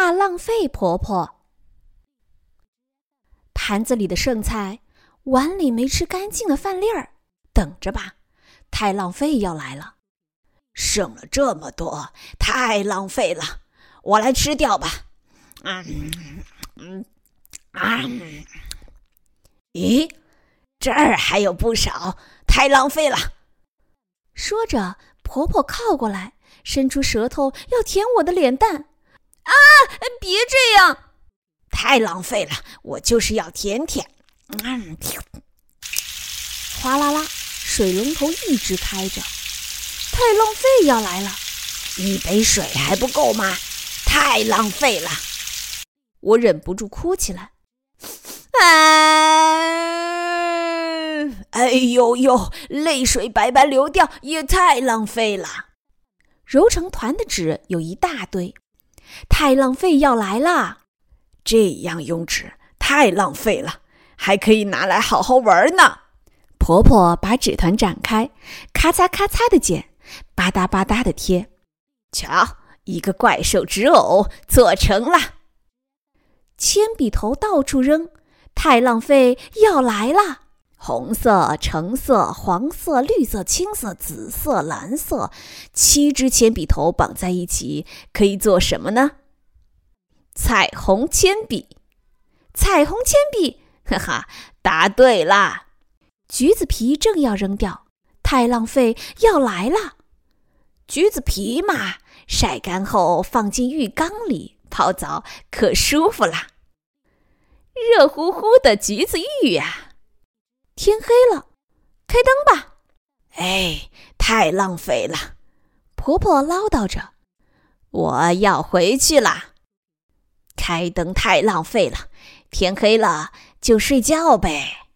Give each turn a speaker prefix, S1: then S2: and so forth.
S1: 怕浪费婆婆。盘子里的剩菜，碗里没吃干净的饭粒儿，等着吧，太浪费要来了。
S2: 剩了这么多，太浪费了，我来吃掉吧。嗯嗯啊！咦，这儿还有不少，太浪费了。
S1: 说着，婆婆靠过来，伸出舌头要舔我的脸蛋。啊！别这样，
S2: 太浪费了，我就是要舔舔。
S1: 嗯，哗啦啦，水龙头一直开着。太浪费要来了，
S2: 一杯水还不够吗？太浪费了，
S1: 我忍不住哭起来。
S2: 啊！哎呦呦，泪水白白流掉，也太浪费了。
S1: 揉成团的纸有一大堆，太浪费要来了。
S2: 这样用纸太浪费了，还可以拿来好好玩呢。
S1: 婆婆把纸团展开，咔嚓咔嚓的剪。吧嗒吧嗒的贴，
S2: 瞧，一个怪兽纸偶做成了。
S1: 铅笔头到处扔，太浪费要来了。红色、橙色、黄色、绿色、青色、紫色、蓝色，七支铅笔头绑在一起，可以做什么呢？彩虹铅笔，彩虹铅笔，哈哈，答对啦！橘子皮正要扔掉，太浪费要来了。橘子皮嘛，晒干后放进浴缸里泡澡，可舒服啦！热乎乎的橘子浴呀！天黑了，开灯吧！
S2: 哎，太浪费了！
S1: 婆婆唠叨着：“我要回去啦。”开灯太浪费了，天黑了就睡觉呗。